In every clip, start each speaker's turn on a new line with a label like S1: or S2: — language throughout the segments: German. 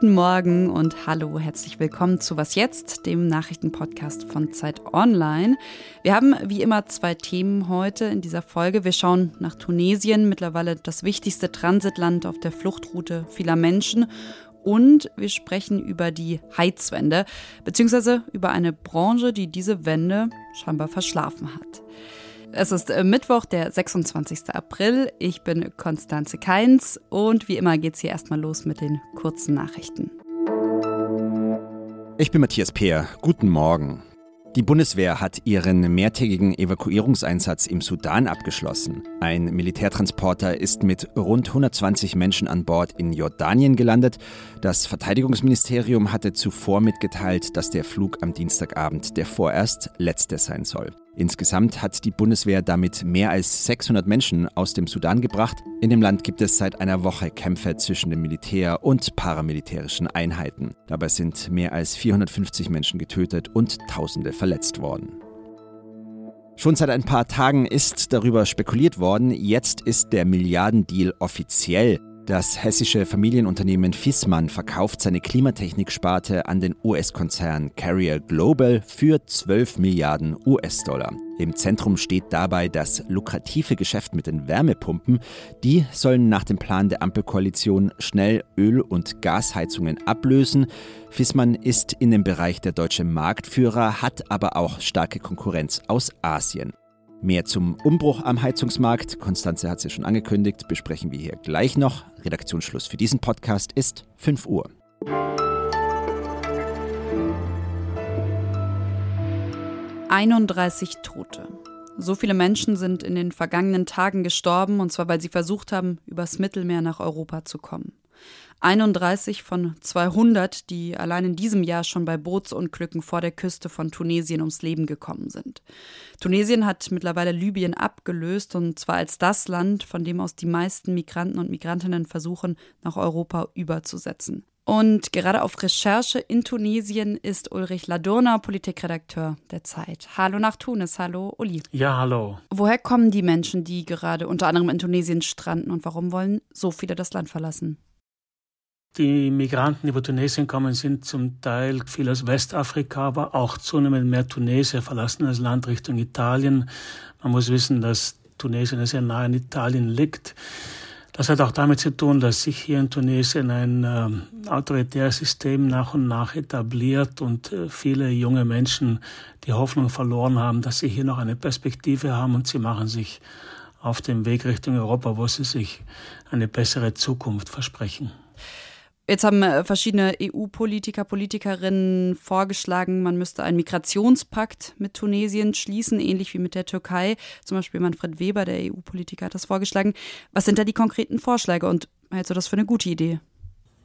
S1: Guten Morgen und hallo, herzlich willkommen zu Was jetzt, dem Nachrichtenpodcast von Zeit Online. Wir haben wie immer zwei Themen heute in dieser Folge. Wir schauen nach Tunesien, mittlerweile das wichtigste Transitland auf der Fluchtroute vieler Menschen. Und wir sprechen über die Heizwende, beziehungsweise über eine Branche, die diese Wende scheinbar verschlafen hat. Es ist äh, Mittwoch, der 26. April. Ich bin Konstanze Keins und wie immer geht's hier erstmal los mit den kurzen Nachrichten.
S2: Ich bin Matthias Peer. Guten Morgen. Die Bundeswehr hat ihren mehrtägigen Evakuierungseinsatz im Sudan abgeschlossen. Ein Militärtransporter ist mit rund 120 Menschen an Bord in Jordanien gelandet. Das Verteidigungsministerium hatte zuvor mitgeteilt, dass der Flug am Dienstagabend der vorerst letzte sein soll. Insgesamt hat die Bundeswehr damit mehr als 600 Menschen aus dem Sudan gebracht. In dem Land gibt es seit einer Woche Kämpfe zwischen dem Militär und paramilitärischen Einheiten. Dabei sind mehr als 450 Menschen getötet und Tausende verletzt worden. Schon seit ein paar Tagen ist darüber spekuliert worden, jetzt ist der Milliardendeal offiziell. Das hessische Familienunternehmen Fissmann verkauft seine Klimatechniksparte an den US-Konzern Carrier Global für 12 Milliarden US-Dollar. Im Zentrum steht dabei das lukrative Geschäft mit den Wärmepumpen. Die sollen nach dem Plan der Ampelkoalition schnell Öl- und Gasheizungen ablösen. Fissmann ist in dem Bereich der deutsche Marktführer, hat aber auch starke Konkurrenz aus Asien. Mehr zum Umbruch am Heizungsmarkt, Konstanze hat es ja schon angekündigt, besprechen wir hier gleich noch. Redaktionsschluss für diesen Podcast ist 5 Uhr.
S1: »31 Tote. So viele Menschen sind in den vergangenen Tagen gestorben, und zwar weil sie versucht haben, übers Mittelmeer nach Europa zu kommen. 31 von 200, die allein in diesem Jahr schon bei Bootsunglücken vor der Küste von Tunesien ums Leben gekommen sind. Tunesien hat mittlerweile Libyen abgelöst und zwar als das Land, von dem aus die meisten Migranten und Migrantinnen versuchen, nach Europa überzusetzen. Und gerade auf Recherche in Tunesien ist Ulrich Ladurna, Politikredakteur der Zeit. Hallo nach Tunis, hallo Uli.
S3: Ja, hallo.
S1: Woher kommen die Menschen, die gerade unter anderem in Tunesien stranden und warum wollen so viele das Land verlassen?
S3: Die Migranten, die über Tunesien kommen, sind zum Teil viel aus Westafrika, aber auch zunehmend mehr Tunesier verlassen das Land Richtung Italien. Man muss wissen, dass Tunesien sehr nahe an Italien liegt. Das hat auch damit zu tun, dass sich hier in Tunesien ein äh, autoritäres System nach und nach etabliert und äh, viele junge Menschen die Hoffnung verloren haben, dass sie hier noch eine Perspektive haben und sie machen sich auf dem Weg Richtung Europa, wo sie sich eine bessere Zukunft versprechen.
S1: Jetzt haben äh, verschiedene EU-Politiker, Politikerinnen vorgeschlagen, man müsste einen Migrationspakt mit Tunesien schließen, ähnlich wie mit der Türkei. Zum Beispiel Manfred Weber, der EU-Politiker, hat das vorgeschlagen. Was sind da die konkreten Vorschläge und hältst du das für eine gute Idee?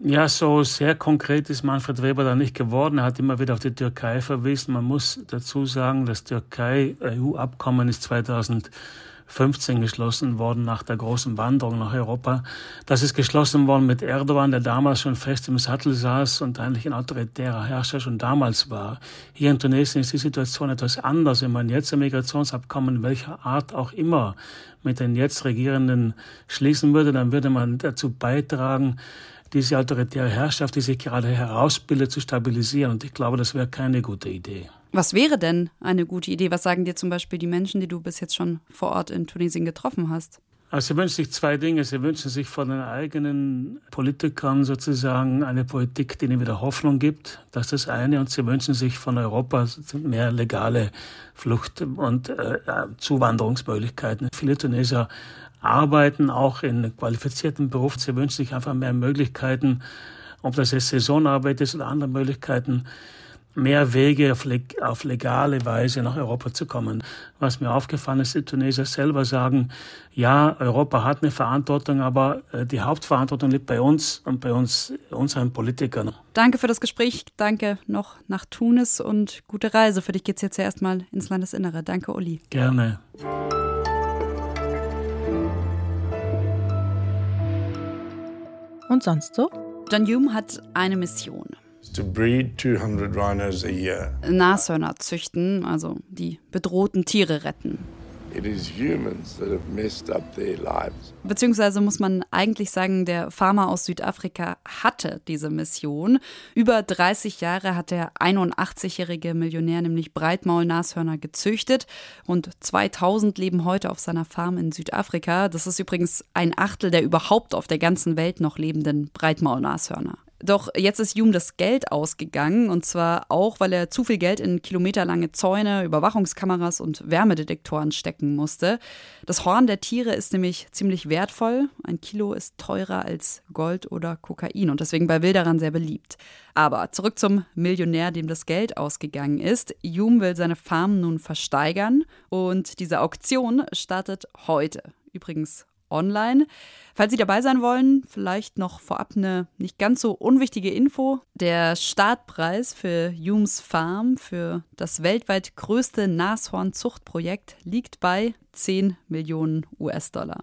S3: Ja, so sehr konkret ist Manfred Weber da nicht geworden. Er hat immer wieder auf die Türkei verwiesen. Man muss dazu sagen, das Türkei-EU-Abkommen ist 2000 15 geschlossen worden nach der großen Wanderung nach Europa. Das ist geschlossen worden mit Erdogan, der damals schon fest im Sattel saß und eigentlich ein autoritärer Herrscher schon damals war. Hier in Tunesien ist die Situation etwas anders. Wenn man jetzt ein Migrationsabkommen welcher Art auch immer mit den jetzt Regierenden schließen würde, dann würde man dazu beitragen, diese autoritäre Herrschaft, die sich gerade herausbildet, zu stabilisieren. Und ich glaube, das wäre keine gute Idee.
S1: Was wäre denn eine gute Idee? Was sagen dir zum Beispiel die Menschen, die du bis jetzt schon vor Ort in Tunesien getroffen hast?
S3: Also sie wünschen sich zwei Dinge. Sie wünschen sich von den eigenen Politikern sozusagen eine Politik, die ihnen wieder Hoffnung gibt. Das ist das eine. Und sie wünschen sich von Europa mehr legale Flucht- und äh, Zuwanderungsmöglichkeiten. Viele Tunesier arbeiten auch in qualifizierten Berufen. Sie wünschen sich einfach mehr Möglichkeiten, ob das jetzt Saisonarbeit ist oder andere Möglichkeiten, mehr Wege auf, leg auf, legale Weise nach Europa zu kommen. Was mir aufgefallen ist, die Tunesier selber sagen, ja, Europa hat eine Verantwortung, aber äh, die Hauptverantwortung liegt bei uns und bei uns, unseren Politikern.
S1: Danke für das Gespräch. Danke noch nach Tunis und gute Reise. Für dich geht es jetzt ja erstmal ins Landesinnere. Danke, Uli.
S3: Gerne.
S1: Und sonst so? John Hume hat eine Mission. Nashörner züchten, also die bedrohten Tiere retten. Beziehungsweise muss man eigentlich sagen, der Farmer aus Südafrika hatte diese Mission. Über 30 Jahre hat der 81-jährige Millionär nämlich Breitmaulnashörner gezüchtet. Rund 2000 leben heute auf seiner Farm in Südafrika. Das ist übrigens ein Achtel der überhaupt auf der ganzen Welt noch lebenden Breitmaulnashörner. Doch jetzt ist Hume das Geld ausgegangen und zwar auch, weil er zu viel Geld in kilometerlange Zäune, Überwachungskameras und Wärmedetektoren stecken musste. Das Horn der Tiere ist nämlich ziemlich wertvoll. Ein Kilo ist teurer als Gold oder Kokain und deswegen bei Wilderern sehr beliebt. Aber zurück zum Millionär, dem das Geld ausgegangen ist. Hume will seine Farm nun versteigern und diese Auktion startet heute. Übrigens online. Falls Sie dabei sein wollen, vielleicht noch vorab eine nicht ganz so unwichtige Info. Der Startpreis für Humes Farm, für das weltweit größte Nashornzuchtprojekt, liegt bei 10 Millionen US-Dollar.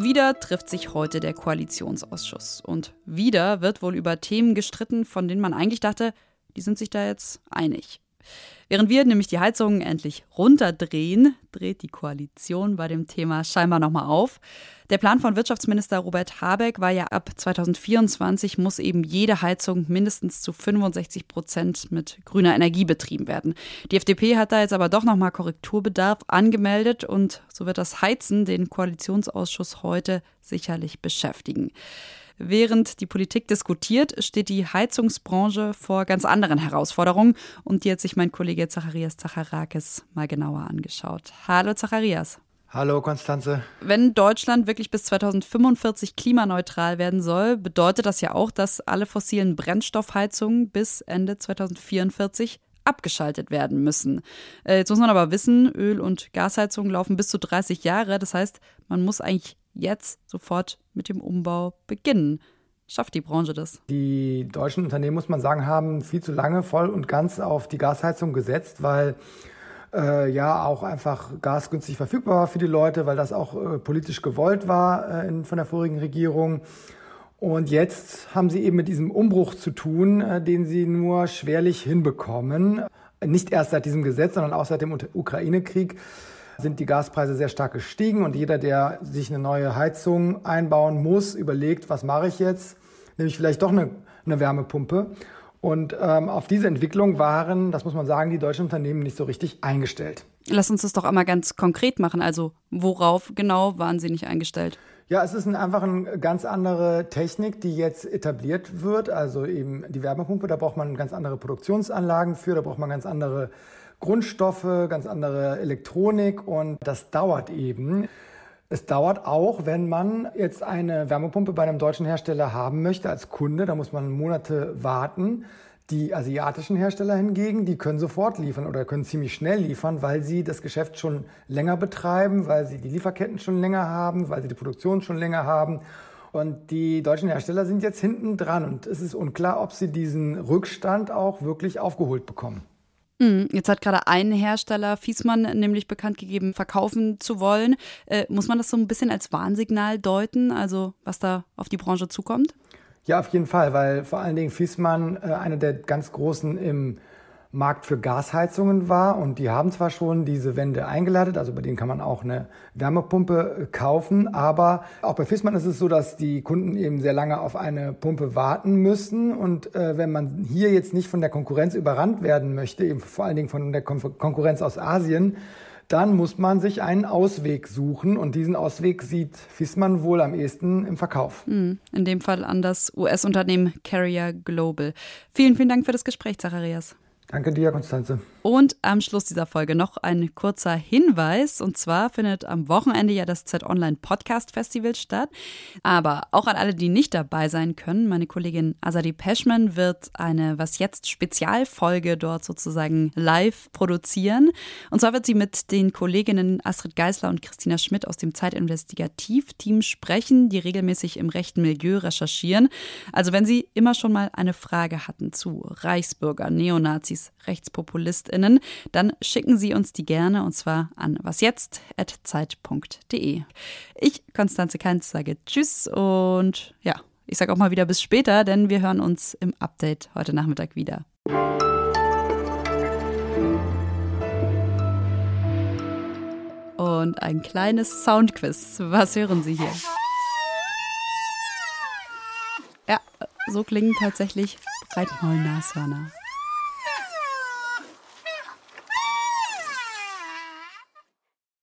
S1: Wieder trifft sich heute der Koalitionsausschuss. Und wieder wird wohl über Themen gestritten, von denen man eigentlich dachte, die sind sich da jetzt einig. Während wir nämlich die Heizungen endlich runterdrehen, dreht die Koalition bei dem Thema scheinbar nochmal auf. Der Plan von Wirtschaftsminister Robert Habeck war ja ab 2024 muss eben jede Heizung mindestens zu 65 Prozent mit grüner Energie betrieben werden. Die FDP hat da jetzt aber doch nochmal Korrekturbedarf angemeldet und so wird das Heizen den Koalitionsausschuss heute sicherlich beschäftigen. Während die Politik diskutiert, steht die Heizungsbranche vor ganz anderen Herausforderungen und die hat sich mein Kollege Zacharias Zacharakis mal genauer angeschaut. Hallo Zacharias.
S4: Hallo Konstanze.
S1: Wenn Deutschland wirklich bis 2045 klimaneutral werden soll, bedeutet das ja auch, dass alle fossilen Brennstoffheizungen bis Ende 2044 abgeschaltet werden müssen. Äh, jetzt muss man aber wissen, Öl- und Gasheizungen laufen bis zu 30 Jahre. Das heißt, man muss eigentlich jetzt sofort mit dem Umbau beginnen. Schafft die Branche das?
S4: Die deutschen Unternehmen, muss man sagen, haben viel zu lange voll und ganz auf die Gasheizung gesetzt, weil äh, ja auch einfach Gas günstig verfügbar war für die Leute, weil das auch äh, politisch gewollt war äh, in, von der vorigen Regierung. Und jetzt haben sie eben mit diesem Umbruch zu tun, äh, den sie nur schwerlich hinbekommen. Nicht erst seit diesem Gesetz, sondern auch seit dem Ukraine-Krieg sind die Gaspreise sehr stark gestiegen und jeder, der sich eine neue Heizung einbauen muss, überlegt, was mache ich jetzt? Nämlich vielleicht doch eine, eine Wärmepumpe. Und ähm, auf diese Entwicklung waren, das muss man sagen, die deutschen Unternehmen nicht so richtig eingestellt.
S1: Lass uns das doch einmal ganz konkret machen. Also worauf genau waren sie nicht eingestellt?
S4: Ja, es ist ein, einfach eine ganz andere Technik, die jetzt etabliert wird. Also eben die Wärmepumpe, da braucht man ganz andere Produktionsanlagen für, da braucht man ganz andere Grundstoffe, ganz andere Elektronik und das dauert eben. Es dauert auch, wenn man jetzt eine Wärmepumpe bei einem deutschen Hersteller haben möchte als Kunde, da muss man Monate warten. Die asiatischen Hersteller hingegen, die können sofort liefern oder können ziemlich schnell liefern, weil sie das Geschäft schon länger betreiben, weil sie die Lieferketten schon länger haben, weil sie die Produktion schon länger haben. Und die deutschen Hersteller sind jetzt hinten dran und es ist unklar, ob sie diesen Rückstand auch wirklich aufgeholt bekommen.
S1: Hm, jetzt hat gerade ein Hersteller, Fiesmann, nämlich bekannt gegeben, verkaufen zu wollen. Äh, muss man das so ein bisschen als Warnsignal deuten, also was da auf die Branche zukommt?
S4: Ja, auf jeden Fall, weil vor allen Dingen Fiesmann äh, einer der ganz großen im Markt für Gasheizungen war und die haben zwar schon diese Wände eingeleitet, also bei denen kann man auch eine Wärmepumpe äh, kaufen, aber auch bei Fissmann ist es so, dass die Kunden eben sehr lange auf eine Pumpe warten müssen und äh, wenn man hier jetzt nicht von der Konkurrenz überrannt werden möchte, eben vor allen Dingen von der Kon Konkurrenz aus Asien, dann muss man sich einen Ausweg suchen und diesen Ausweg sieht Fissmann wohl am ehesten im Verkauf.
S1: Hm, in dem Fall an das US-Unternehmen Carrier Global. Vielen, vielen Dank für das Gespräch, Zacharias.
S4: Danke dir, Konstanze.
S1: Und am Schluss dieser Folge noch ein kurzer Hinweis. Und zwar findet am Wochenende ja das Z-Online Podcast Festival statt. Aber auch an alle, die nicht dabei sein können, meine Kollegin Azadi Peschman wird eine Was jetzt Spezialfolge dort sozusagen live produzieren. Und zwar wird sie mit den Kolleginnen Astrid Geisler und Christina Schmidt aus dem Zeitinvestigativ-Team sprechen, die regelmäßig im rechten Milieu recherchieren. Also wenn Sie immer schon mal eine Frage hatten zu Reichsbürger, Neonazis, Nazis, RechtspopulistInnen, dann schicken Sie uns die gerne und zwar an wasjetzt.zeit.de. Ich, Konstanze Keinz, sage Tschüss und ja, ich sage auch mal wieder bis später, denn wir hören uns im Update heute Nachmittag wieder. Und ein kleines Soundquiz. Was hören Sie hier? Ja, so klingen tatsächlich Breitmaul-Nashörner.